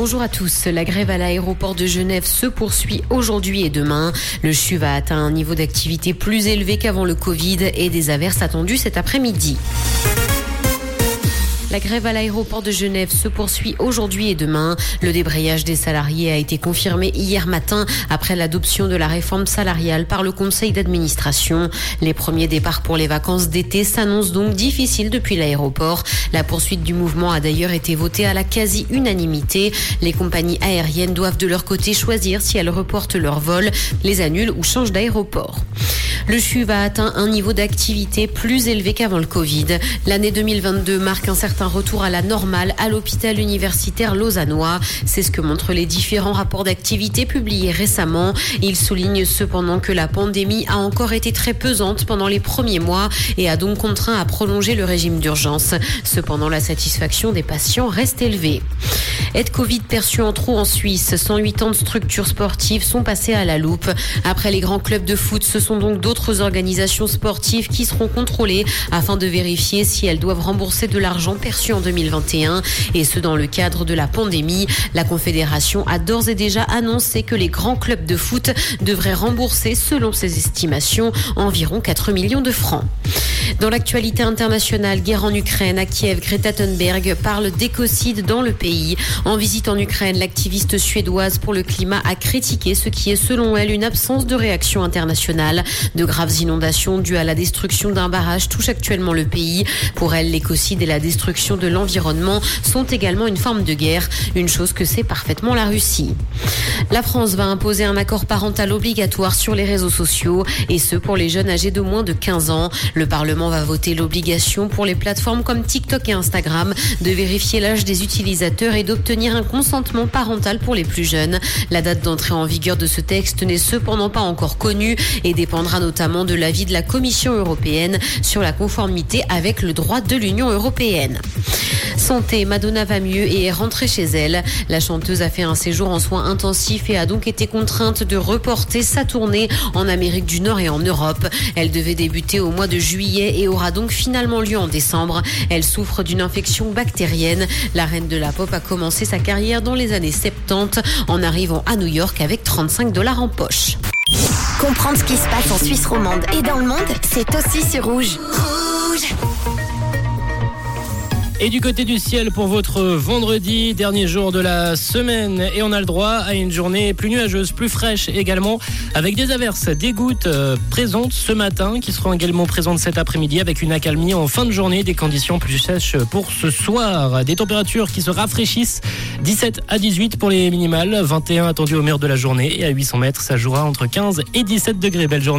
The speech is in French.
Bonjour à tous. La grève à l'aéroport de Genève se poursuit aujourd'hui et demain. Le CHU va atteindre un niveau d'activité plus élevé qu'avant le Covid et des averses attendues cet après-midi. La grève à l'aéroport de Genève se poursuit aujourd'hui et demain. Le débrayage des salariés a été confirmé hier matin après l'adoption de la réforme salariale par le conseil d'administration. Les premiers départs pour les vacances d'été s'annoncent donc difficiles depuis l'aéroport. La poursuite du mouvement a d'ailleurs été votée à la quasi-unanimité. Les compagnies aériennes doivent de leur côté choisir si elles reportent leur vol, les annulent ou changent d'aéroport. Le CHU va atteindre un niveau d'activité plus élevé qu'avant le Covid. L'année 2022 marque un certain retour à la normale à l'hôpital universitaire lausannois. C'est ce que montrent les différents rapports d'activité publiés récemment. Il souligne cependant que la pandémie a encore été très pesante pendant les premiers mois et a donc contraint à prolonger le régime d'urgence. Cependant, la satisfaction des patients reste élevée. Aide Covid perçue en trop en Suisse. 108 ans de structures sportives sont passées à la loupe. Après les grands clubs de foot, ce sont donc d'autres organisations sportives qui seront contrôlées afin de vérifier si elles doivent rembourser de l'argent perçu en 2021. Et ce, dans le cadre de la pandémie. La Confédération a d'ores et déjà annoncé que les grands clubs de foot devraient rembourser, selon ses estimations, environ 4 millions de francs. Dans l'actualité internationale, guerre en Ukraine, à Kiev, Greta Thunberg parle d'écocide dans le pays. En visite en Ukraine, l'activiste suédoise pour le climat a critiqué ce qui est selon elle une absence de réaction internationale. De graves inondations dues à la destruction d'un barrage touchent actuellement le pays. Pour elle, l'écocide et la destruction de l'environnement sont également une forme de guerre, une chose que sait parfaitement la Russie. La France va imposer un accord parental obligatoire sur les réseaux sociaux et ce pour les jeunes âgés de moins de 15 ans. Le Parlement va voter l'obligation pour les plateformes comme TikTok et Instagram de vérifier l'âge des utilisateurs et d'obtenir un consentement parental pour les plus jeunes. La date d'entrée en vigueur de ce texte n'est cependant pas encore connue et dépendra notamment de l'avis de la Commission européenne sur la conformité avec le droit de l'Union européenne. Santé, Madonna va mieux et est rentrée chez elle. La chanteuse a fait un séjour en soins intensifs et a donc été contrainte de reporter sa tournée en Amérique du Nord et en Europe. Elle devait débuter au mois de juillet et aura donc finalement lieu en décembre. Elle souffre d'une infection bactérienne. La reine de la pop a commencé sa carrière dans les années 70 en arrivant à New York avec 35 dollars en poche. Comprendre ce qui se passe en Suisse romande et dans le monde, c'est aussi sur Rouge. Rouge et du côté du ciel pour votre vendredi, dernier jour de la semaine. Et on a le droit à une journée plus nuageuse, plus fraîche également, avec des averses, des gouttes euh, présentes ce matin, qui seront également présentes cet après-midi, avec une accalmie en fin de journée, des conditions plus sèches pour ce soir. Des températures qui se rafraîchissent, 17 à 18 pour les minimales, 21 attendus au mur de la journée. Et à 800 mètres, ça jouera entre 15 et 17 degrés. Belle journée.